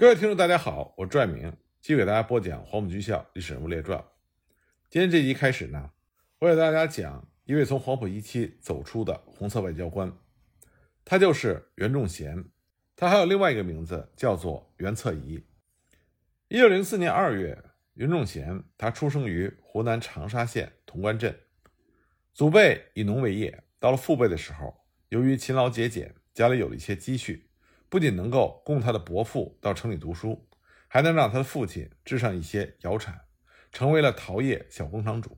各位听众，大家好，我拽明继续给大家播讲《黄埔军校历史人物列传》。今天这集开始呢，我给大家讲一位从黄埔一期走出的红色外交官，他就是袁仲贤。他还有另外一个名字，叫做袁策仪。一九零四年二月，袁仲贤他出生于湖南长沙县潼关镇，祖辈以农为业。到了父辈的时候，由于勤劳节俭，家里有了一些积蓄。不仅能够供他的伯父到城里读书，还能让他的父亲置上一些窑产，成为了陶业小工厂主。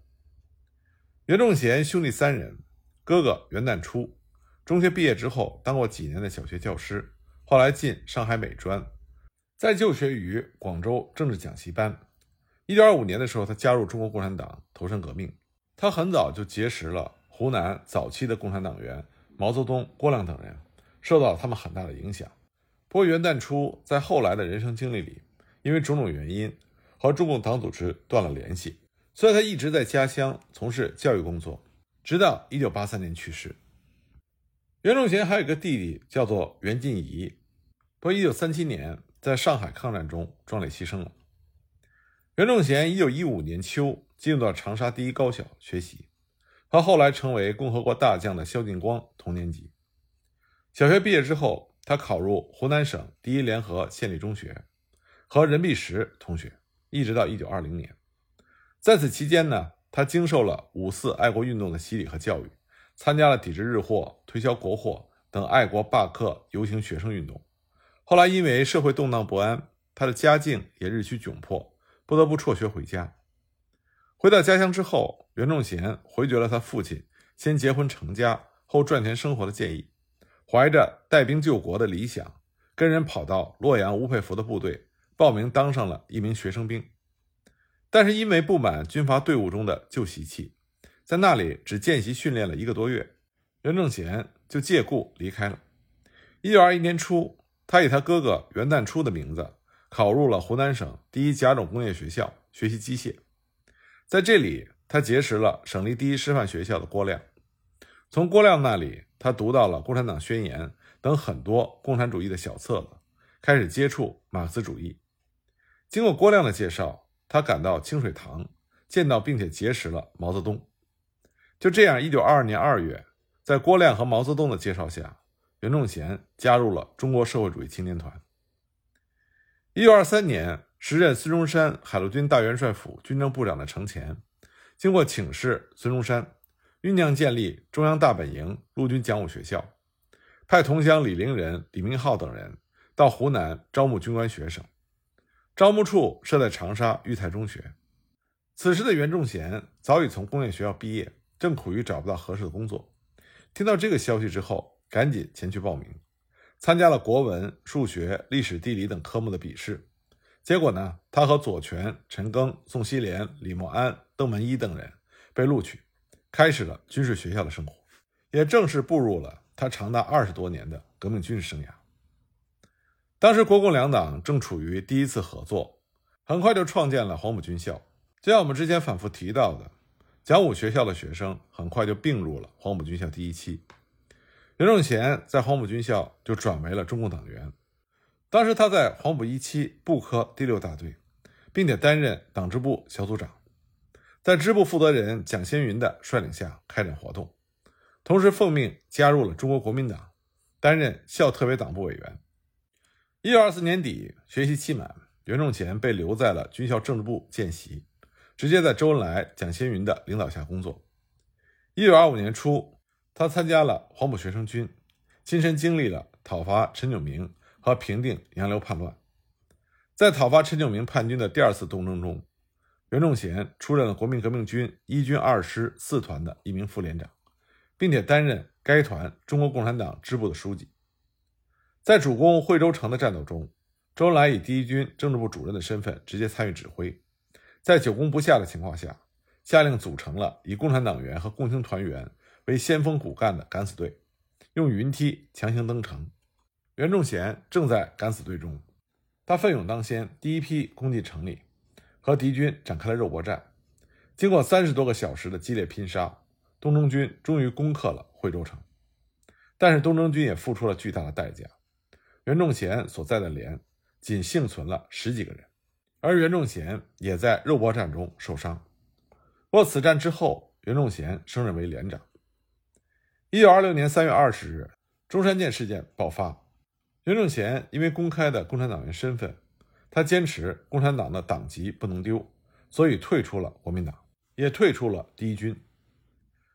袁仲贤兄弟三人，哥哥袁旦初，中学毕业之后当过几年的小学教师，后来进上海美专，在就学于广州政治讲习班。一九二五年的时候，他加入中国共产党，投身革命。他很早就结识了湖南早期的共产党员毛泽东、郭亮等人，受到了他们很大的影响。不过，袁旦初在后来的人生经历里，因为种种原因和中共党组织断了联系，所以他一直在家乡从事教育工作，直到1983年去世。袁仲贤还有一个弟弟，叫做袁晋仪，不过1937年在上海抗战中壮烈牺牲了。袁仲贤1915年秋进入到长沙第一高小学习，和后来成为共和国大将的萧劲光同年级。小学毕业之后。他考入湖南省第一联合县立中学，和任弼时同学，一直到一九二零年。在此期间呢，他经受了五四爱国运动的洗礼和教育，参加了抵制日货、推销国货等爱国罢课游行学生运动。后来因为社会动荡不安，他的家境也日趋窘迫，不得不辍学回家。回到家乡之后，袁仲贤回绝了他父亲先结婚成家后赚钱生活的建议。怀着带兵救国的理想，跟人跑到洛阳吴佩孚的部队报名，当上了一名学生兵。但是因为不满军阀队伍中的旧习气，在那里只见习训练了一个多月，袁正贤就借故离开了。一九二一年初，他以他哥哥袁旦初的名字考入了湖南省第一甲种工业学校学习机械，在这里他结识了省立第一师范学校的郭亮，从郭亮那里。他读到了《共产党宣言》等很多共产主义的小册子，开始接触马克思主义。经过郭亮的介绍，他赶到清水塘，见到并且结识了毛泽东。就这样，一九二二年二月，在郭亮和毛泽东的介绍下，袁仲贤加入了中国社会主义青年团。一九二三年，时任孙中山海陆军大元帅府军政部长的程潜，经过请示孙中山。酝酿建立中央大本营陆军讲武学校，派同乡李陵人李明浩等人到湖南招募军官学生。招募处设在长沙育才中学。此时的袁仲贤早已从工业学校毕业，正苦于找不到合适的工作。听到这个消息之后，赶紧前去报名，参加了国文、数学、历史、地理等科目的笔试。结果呢，他和左权、陈赓、宋希濂、李默安、邓文一等人被录取。开始了军事学校的生活，也正式步入了他长达二十多年的革命军事生涯。当时国共两党正处于第一次合作，很快就创建了黄埔军校。就像我们之前反复提到的，讲武学校的学生很快就并入了黄埔军校第一期。袁仲贤在黄埔军校就转为了中共党员。当时他在黄埔一期步科第六大队，并且担任党支部小组长。在支部负责人蒋先云的率领下开展活动，同时奉命加入了中国国民党，担任校特别党部委员。一九二四年底，学习期满，袁仲贤被留在了军校政治部见习，直接在周恩来、蒋先云的领导下工作。一九二五年初，他参加了黄埔学生军，亲身经历了讨伐陈炯明和平定杨流叛乱。在讨伐陈炯明叛军的第二次东征中，袁仲贤出任了国民革命军一军二师四团的一名副连长，并且担任该团中国共产党支部的书记。在主攻惠州城的战斗中，周恩来以第一军政治部主任的身份直接参与指挥，在久攻不下的情况下，下令组成了以共产党员和共青团员为先锋骨干的敢死队，用云梯强行登城。袁仲贤正在敢死队中，他奋勇当先，第一批攻进城里。和敌军展开了肉搏战，经过三十多个小时的激烈拼杀，东征军终于攻克了惠州城。但是东征军也付出了巨大的代价。袁仲贤所在的连仅幸存了十几个人，而袁仲贤也在肉搏战中受伤。不过此战之后，袁仲贤升任为连长。一九二六年三月二十日，中山舰事件爆发。袁仲贤因为公开的共产党员身份，他坚持共产党的党籍不能丢，所以退出了国民党，也退出了第一军。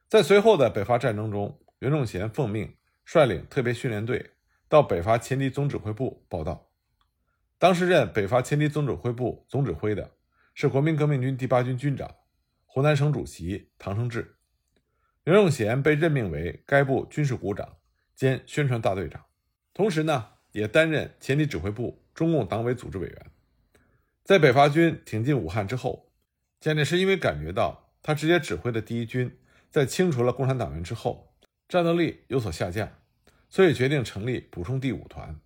在随后的北伐战争中，袁仲贤奉命率领特别训练队到北伐前敌总指挥部报道。当时任北伐前敌总指挥部总指挥的是国民革命军第八军军长、湖南省主席唐生智。袁仲贤被任命为该部军事股长兼宣传大队长，同时呢，也担任前敌指挥部中共党委组织委员。在北伐军挺进武汉之后，蒋介石因为感觉到他直接指挥的第一军在清除了共产党员之后，战斗力有所下降，所以决定成立补充第五团，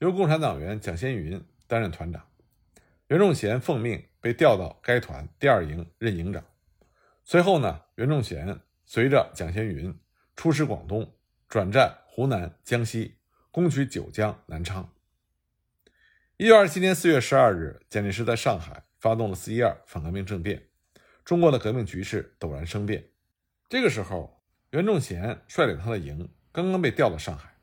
由共产党员蒋先云担任团长。袁仲贤奉命被调到该团第二营任营长。随后呢，袁仲贤。随着蒋先云出使广东，转战湖南、江西，攻取九江、南昌。一九二七年四月十二日，蒋介石在上海发动了四一二反革命政变，中国的革命局势陡然生变。这个时候，袁仲贤率领他的营刚刚被调到上海，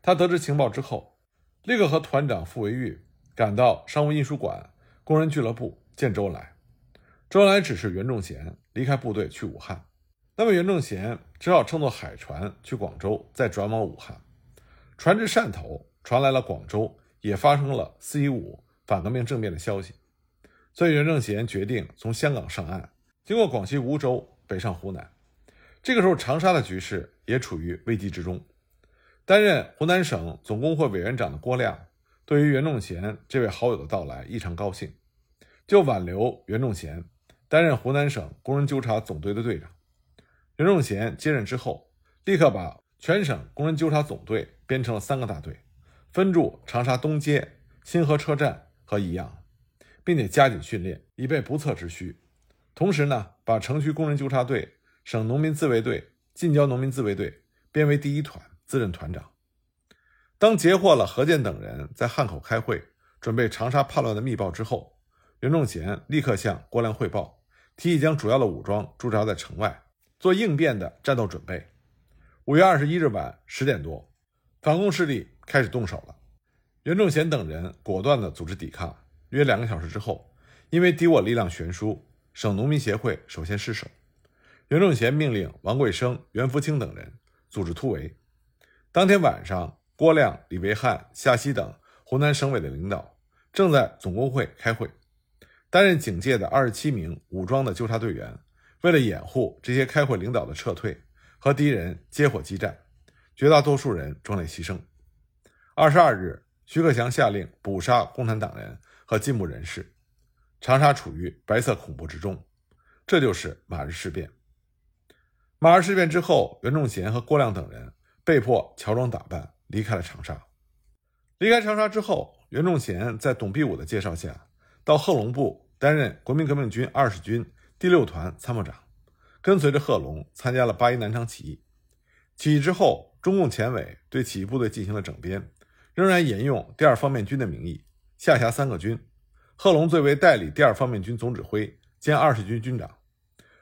他得知情报之后，立刻和团长傅维玉赶到商务印书馆工人俱乐部见周恩来。周恩来指示袁仲贤离开部队去武汉。那么袁仲贤只好乘坐海船去广州，再转往武汉。船至汕头，传来了广州也发生了四一五反革命政变的消息，所以袁仲贤决定从香港上岸，经过广西梧州北上湖南。这个时候，长沙的局势也处于危机之中。担任湖南省总工会委员长的郭亮，对于袁仲贤这位好友的到来异常高兴，就挽留袁仲贤担任湖南省工人纠察总队的队长。袁仲贤接任之后，立刻把全省工人纠察总队编成了三个大队，分驻长沙东街、新河车站和宜阳，并且加紧训练，以备不测之需。同时呢，把城区工人纠察队、省农民自卫队、近郊农民自卫队编为第一团，自任团长。当截获了何健等人在汉口开会，准备长沙叛乱的密报之后，袁仲贤立刻向郭亮汇报，提议将主要的武装驻扎在城外。做应变的战斗准备。五月二十一日晚十点多，反共势力开始动手了。袁仲贤等人果断地组织抵抗。约两个小时之后，因为敌我力量悬殊，省农民协会首先失守。袁仲贤命令王贵生、袁福清等人组织突围。当天晚上，郭亮、李维汉、夏曦等湖南省委的领导正在总工会开会。担任警戒的二十七名武装的纠察队员。为了掩护这些开会领导的撤退，和敌人接火激战，绝大多数人壮烈牺牲。二十二日，徐克强下令捕杀共产党人和进步人士，长沙处于白色恐怖之中。这就是马日事变。马日事变之后，袁仲贤和郭亮等人被迫乔装打扮离开了长沙。离开长沙之后，袁仲贤在董必武的介绍下，到贺龙部担任国民革命军二十军。第六团参谋长跟随着贺龙参加了八一南昌起义。起义之后，中共前委对起义部队进行了整编，仍然沿用第二方面军的名义，下辖三个军。贺龙最为代理第二方面军总指挥兼二十军军长。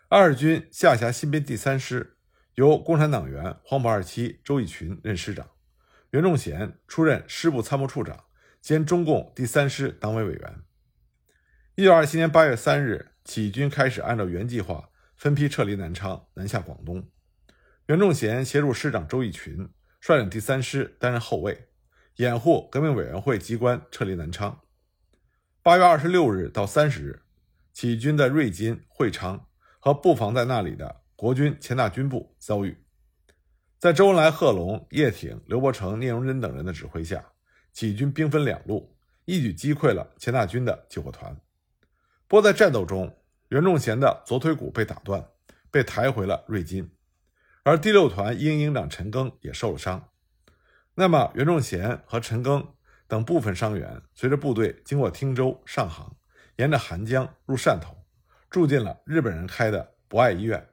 二十军下辖新编第三师，由共产党员黄埔二期周逸群任师长，袁仲贤出任师部参谋处长兼中共第三师党委委员。一九二七年八月三日。起义军开始按照原计划分批撤离南昌，南下广东。袁仲贤协助师长周逸群率领第三师担任后卫，掩护革命委员会机关撤离南昌。八月二十六日到三十日，起义军的瑞金、会昌和布防在那里的国军前大军部遭遇，在周恩来、贺龙、叶挺、刘伯承、聂荣臻等人的指挥下，起义军兵分两路，一举击溃了前大军的救火团。不过在战斗中，袁仲贤的左腿骨被打断，被抬回了瑞金，而第六团一营营长陈赓也受了伤。那么，袁仲贤和陈赓等部分伤员随着部队经过汀州、上杭，沿着韩江入汕头，住进了日本人开的博爱医院。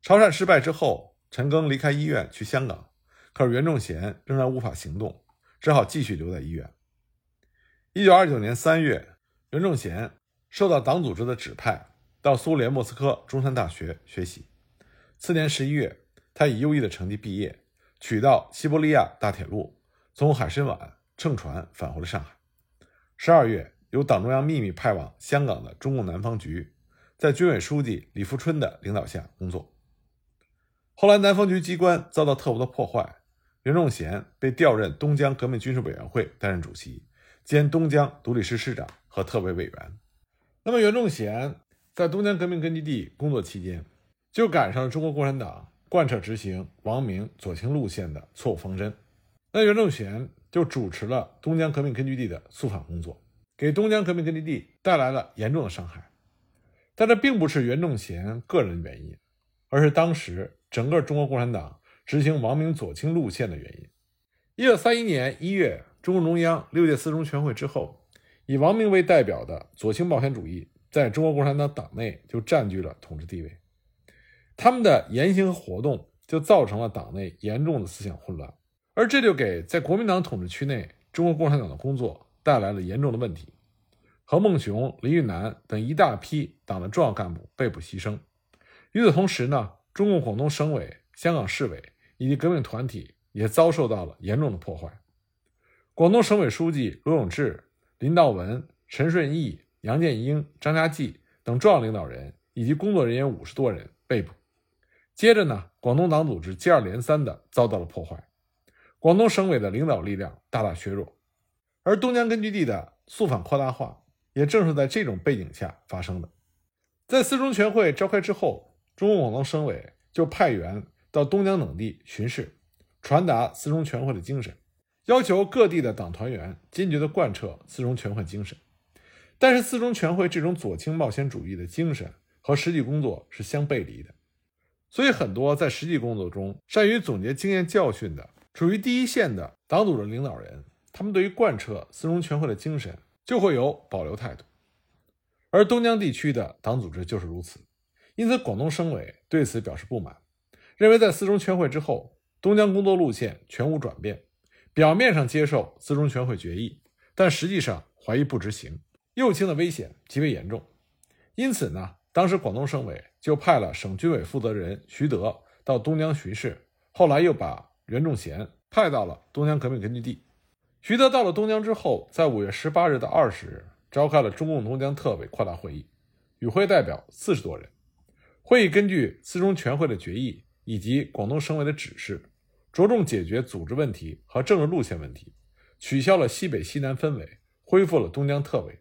潮汕失败之后，陈赓离开医院去香港，可是袁仲贤仍然无法行动，只好继续留在医院。一九二九年三月，袁仲贤受到党组织的指派，到苏联莫斯科中山大学学习。次年十一月，他以优异的成绩毕业，取道西伯利亚大铁路，从海参崴乘船返回了上海。十二月，由党中央秘密派往香港的中共南方局，在军委书记李富春的领导下工作。后来，南方局机关遭到特务的破坏，袁仲贤被调任东江革命军事委员会担任主席。兼东江独立师师长和特委委员。那么，袁仲贤在东江革命根据地工作期间，就赶上了中国共产党贯彻执行王明左倾路线的错误方针。那袁仲贤就主持了东江革命根据地的肃反工作，给东江革命根据地带来了严重的伤害。但这并不是袁仲贤个人原因，而是当时整个中国共产党执行王明左倾路线的原因。一九三一年一月。中共中央六届四中全会之后，以王明为代表的左倾冒险主义在中国共产党党内就占据了统治地位。他们的言行和活动就造成了党内严重的思想混乱，而这就给在国民党统治区内中国共产党的工作带来了严重的问题。何孟雄、李玉南等一大批党的重要干部被捕牺牲。与此同时呢，中共广东省委、香港市委以及革命团体也遭受到了严重的破坏。广东省委书记罗永志、林道文、陈顺义、杨建英、张家骥等重要领导人以及工作人员五十多人被捕。接着呢，广东党组织接二连三地遭到了破坏，广东省委的领导力量大大削弱，而东江根据地的肃反扩大化也正是在这种背景下发生的。在四中全会召开之后，中共广东省委就派员到东江等地巡视，传达四中全会的精神。要求各地的党团员坚决地贯彻四中全会精神，但是四中全会这种左倾冒险主义的精神和实际工作是相背离的，所以很多在实际工作中善于总结经验教训的、处于第一线的党组织领导人，他们对于贯彻四中全会的精神就会有保留态度。而东江地区的党组织就是如此，因此广东省委对此表示不满，认为在四中全会之后，东江工作路线全无转变。表面上接受四中全会决议，但实际上怀疑不执行，右倾的危险极为严重。因此呢，当时广东省委就派了省军委负责人徐德到东江巡视，后来又把袁仲贤派到了东江革命根据地。徐德到了东江之后，在五月十八日到二十日召开了中共东江特委扩大会议，与会代表四十多人。会议根据四中全会的决议以及广东省委的指示。着重解决组织问题和政治路线问题，取消了西北西南分委，恢复了东江特委。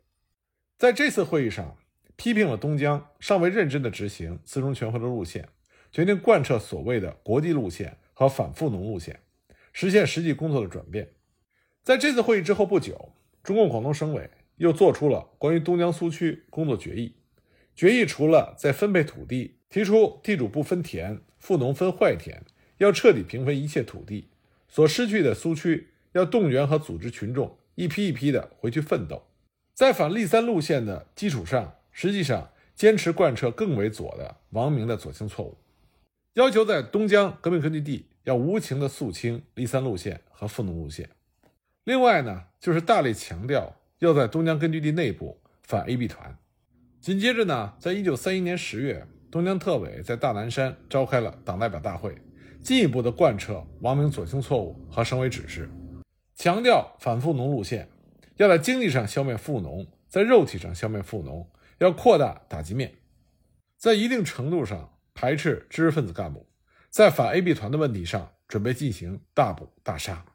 在这次会议上，批评了东江尚未认真地执行四中全会的路线，决定贯彻所谓的国际路线和反富农路线，实现实际工作的转变。在这次会议之后不久，中共广东省委又做出了关于东江苏区工作决议。决议除了在分配土地提出地主不分田、富农分坏田。要彻底平分一切土地，所失去的苏区要动员和组织群众一批一批的回去奋斗，在反立三路线的基础上，实际上坚持贯彻更为左的王明的左倾错误，要求在东江革命根据地要无情的肃清立三路线和富农路线。另外呢，就是大力强调要在东江根据地内部反 A B 团。紧接着呢，在一九三一年十月，东江特委在大南山召开了党代表大会。进一步的贯彻王明左倾错误和省委指示，强调反富农路线，要在经济上消灭富农，在肉体上消灭富农，要扩大打击面，在一定程度上排斥知识分子干部，在反 A B 团的问题上准备进行大捕大杀，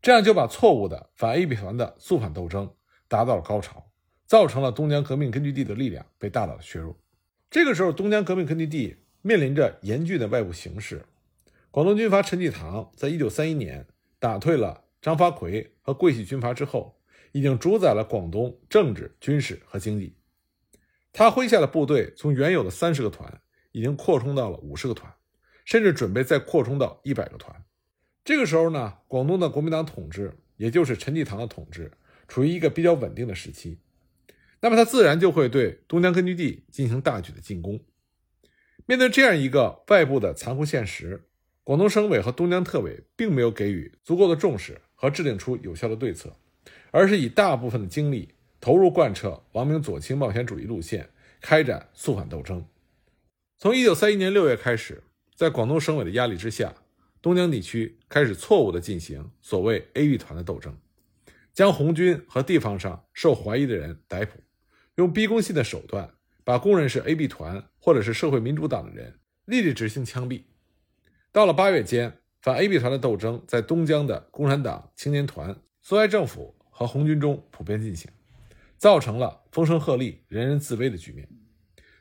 这样就把错误的反 A B 团的肃反斗争达到了高潮，造成了东江革命根据地的力量被大大的削弱。这个时候，东江革命根据地面临着严峻的外部形势。广东军阀陈济棠在一九三一年打退了张发奎和桂系军阀之后，已经主宰了广东政治、军事和经济。他麾下的部队从原有的三十个团，已经扩充到了五十个团，甚至准备再扩充到一百个团。这个时候呢，广东的国民党统治，也就是陈济棠的统治，处于一个比较稳定的时期。那么他自然就会对东江根据地进行大举的进攻。面对这样一个外部的残酷现实。广东省委和东江特委并没有给予足够的重视和制定出有效的对策，而是以大部分的精力投入贯彻王明左倾冒险主义路线，开展肃反斗争。从1931年6月开始，在广东省委的压力之下，东江地区开始错误地进行所谓 A B 团的斗争，将红军和地方上受怀疑的人逮捕，用逼供信的手段把公认是 A B 团或者是社会民主党的人立即执行枪毙。到了八月间，反 A B 团的斗争在东江的共产党青年团、苏维埃政府和红军中普遍进行，造成了风声鹤唳、人人自危的局面。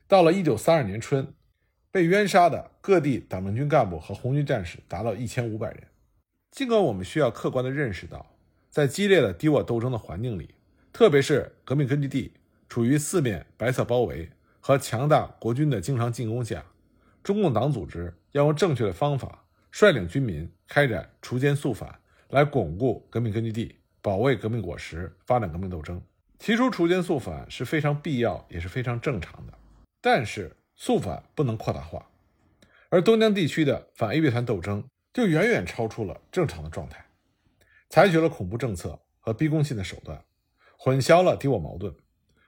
到了1932年春，被冤杀的各地党政军干部和红军战士达到1500人。尽管我们需要客观地认识到，在激烈的敌我斗争的环境里，特别是革命根据地处于四面白色包围和强大国军的经常进攻下，中共党组织。要用正确的方法率领军民开展锄奸肃反，来巩固革命根据地，保卫革命果实，发展革命斗争。提出锄奸肃反是非常必要，也是非常正常的。但是肃反不能扩大化，而东江地区的反 A 乐团斗争就远远超出了正常的状态，采取了恐怖政策和逼宫性的手段，混淆了敌我矛盾，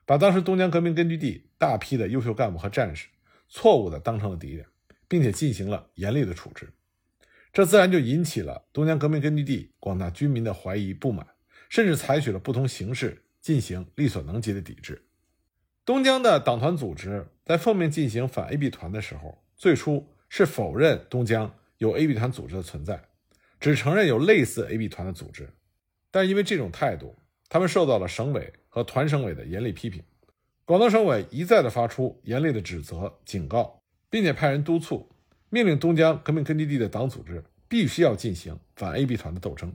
把当时东江革命根据地大批的优秀干部和战士错误地当成了敌人。并且进行了严厉的处置，这自然就引起了东江革命根据地广大军民的怀疑不满，甚至采取了不同形式进行力所能及的抵制。东江的党团组织在奉命进行反 A B 团的时候，最初是否认东江有 A B 团组织的存在，只承认有类似 A B 团的组织。但因为这种态度，他们受到了省委和团省委的严厉批评。广东省委一再的发出严厉的指责、警告。并且派人督促，命令东江革命根据地的党组织必须要进行反 A B 团的斗争。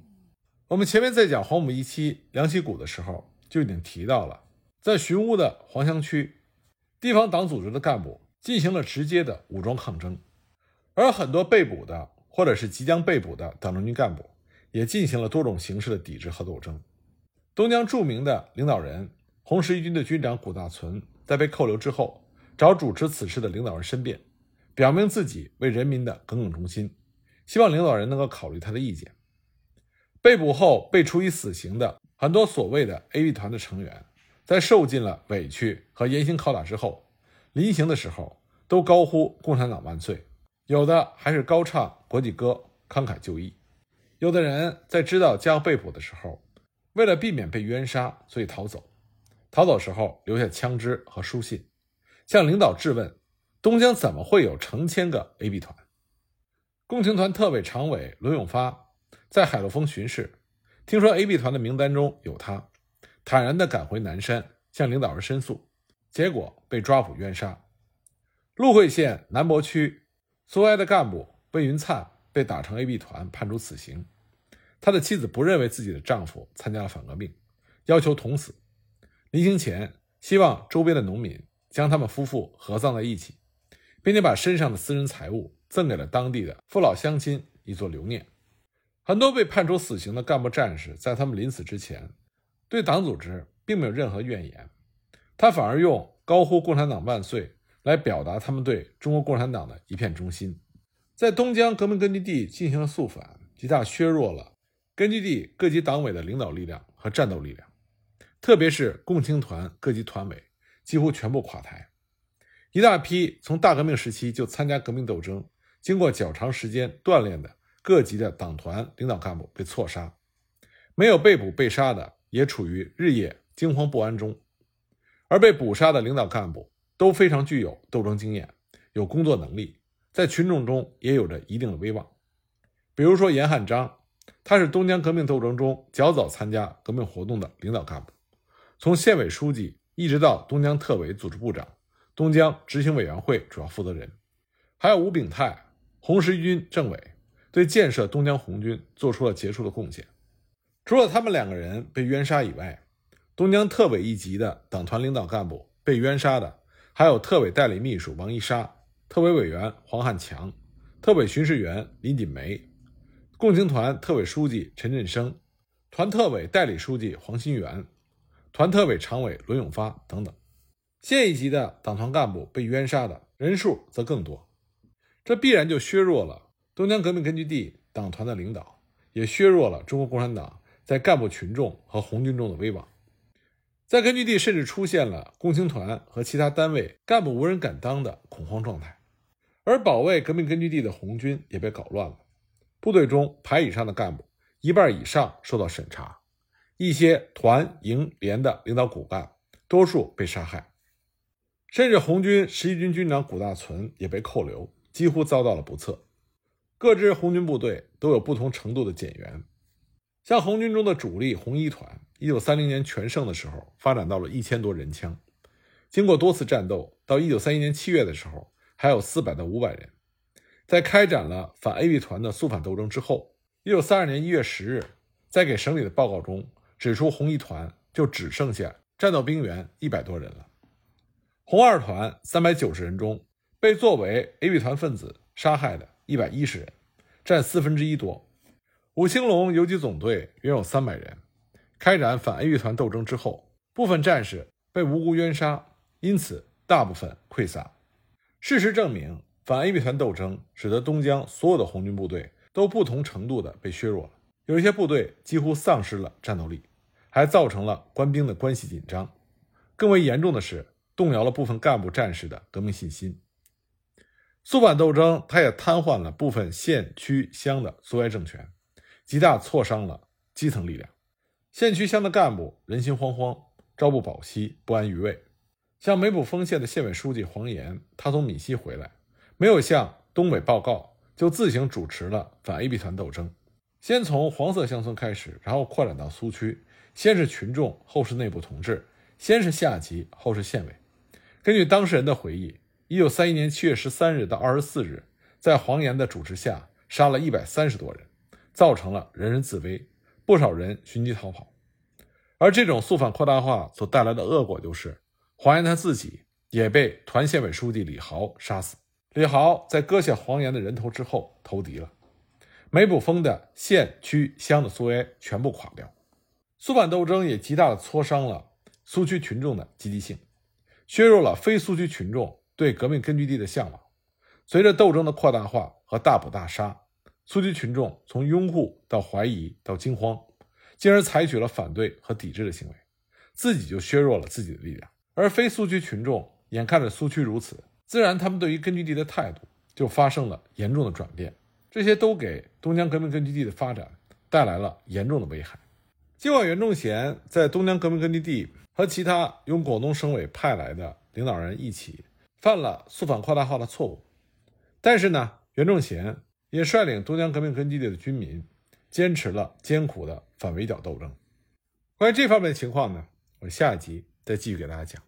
我们前面在讲黄埔一期梁溪谷的时候，就已经提到了，在寻乌的黄乡区，地方党组织的干部进行了直接的武装抗争，而很多被捕的或者是即将被捕的党政军干部，也进行了多种形式的抵制和斗争。东江著名的领导人红十一军的军长谷大存，在被扣留之后，找主持此事的领导人申辩。表明自己为人民的耿耿忠心，希望领导人能够考虑他的意见。被捕后被处以死刑的很多所谓的 A B 团的成员，在受尽了委屈和严刑拷打之后，临行的时候都高呼“共产党万岁”，有的还是高唱国际歌，慷慨就义。有的人在知道将要被捕的时候，为了避免被冤杀，所以逃走。逃走时候留下枪支和书信，向领导质问。东江怎么会有成千个 A B 团？共青团特委常委罗永发在海陆丰巡视，听说 A B 团的名单中有他，坦然地赶回南山向领导人申诉，结果被抓捕冤杀。鹿会县南博区苏维埃的干部魏云灿被打成 A B 团，判处死刑。他的妻子不认为自己的丈夫参加了反革命，要求捅死。临行前，希望周边的农民将他们夫妇合葬在一起。并且把身上的私人财物赠给了当地的父老乡亲，以作留念。很多被判处死刑的干部战士，在他们临死之前，对党组织并没有任何怨言，他反而用高呼“共产党万岁”来表达他们对中国共产党的一片忠心。在东江革命根据地进行了肃反，极大削弱了根据地各级党委的领导力量和战斗力量，特别是共青团各级团委几乎全部垮台。一大批从大革命时期就参加革命斗争、经过较长时间锻炼的各级的党团领导干部被错杀，没有被捕被杀的也处于日夜惊慌不安中，而被捕杀的领导干部都非常具有斗争经验、有工作能力，在群众中也有着一定的威望。比如说严汉章，他是东江革命斗争中较早参加革命活动的领导干部，从县委书记一直到东江特委组织部长。东江执行委员会主要负责人，还有吴炳泰，红十军政委，对建设东江红军做出了杰出的贡献。除了他们两个人被冤杀以外，东江特委一级的党团领导干部被冤杀的还有特委代理秘书王一沙、特委委员黄汉强、特委巡视员林锦梅、共青团特委书记陈振生、团特委代理书记黄新元、团特委常委伦永发等等。县一级的党团干部被冤杀的人数则更多，这必然就削弱了东江革命根据地党团的领导，也削弱了中国共产党在干部群众和红军中的威望。在根据地甚至出现了共青团和其他单位干部无人敢当的恐慌状态，而保卫革命根据地的红军也被搞乱了。部队中排以上的干部一半以上受到审查，一些团、营、连的领导骨干多数被杀害，甚至红军十一军军长谷大存也被扣留，几乎遭到了不测。各支红军部队都有不同程度的减员，像红军中的主力红一团。一九三零年全盛的时候，发展到了一千多人枪。经过多次战斗，到一九三一年七月的时候，还有四百到五百人。在开展了反 A B 团的肃反斗争之后，一九三二年一月十日，在给省里的报告中指出，红一团就只剩下战斗兵员一百多人了。红二团三百九十人中，被作为 A B 团分子杀害的一百一十人，占四分之一多。五星龙游击总队约有三百人。开展反 A 团斗争之后，部分战士被无辜冤杀，因此大部分溃散。事实证明，反 A 团斗争使得东江所有的红军部队都不同程度的被削弱了，有一些部队几乎丧失了战斗力，还造成了官兵的关系紧张。更为严重的是，动摇了部分干部战士的革命信心。肃反斗争，它也瘫痪了部分县区乡的苏维埃政权，极大挫伤了基层力量。县区乡的干部人心惶惶，朝不保夕，不安于位。像梅浦丰县的县委书记黄岩，他从闽西回来，没有向东北报告，就自行主持了反 A B 团斗争。先从黄色乡村开始，然后扩展到苏区。先是群众，后是内部同志；先是下级，后是县委。根据当事人的回忆，一九三一年七月十三日到二十四日，在黄岩的主持下，杀了一百三十多人，造成了人人自危。不少人寻机逃跑，而这种肃反扩大化所带来的恶果就是，黄岩他自己也被团县委书记李豪杀死。李豪在割下黄岩的人头之后投敌了，梅卜峰的县区乡的苏维埃全部垮掉。肃反斗争也极大的挫伤了苏区群众的积极性，削弱了非苏区群众对革命根据地的向往。随着斗争的扩大化和大捕大杀。苏区群众从拥护到怀疑到惊慌，进而采取了反对和抵制的行为，自己就削弱了自己的力量。而非苏区群众眼看着苏区如此，自然他们对于根据地的态度就发生了严重的转变。这些都给东江革命根据地的发展带来了严重的危害。尽管袁仲贤在东江革命根据地和其他由广东省委派来的领导人一起犯了肃反扩大化的错误，但是呢，袁仲贤。也率领东江革命根据地的军民，坚持了艰苦的反围剿斗争。关于这方面的情况呢，我下一集再继续给大家讲。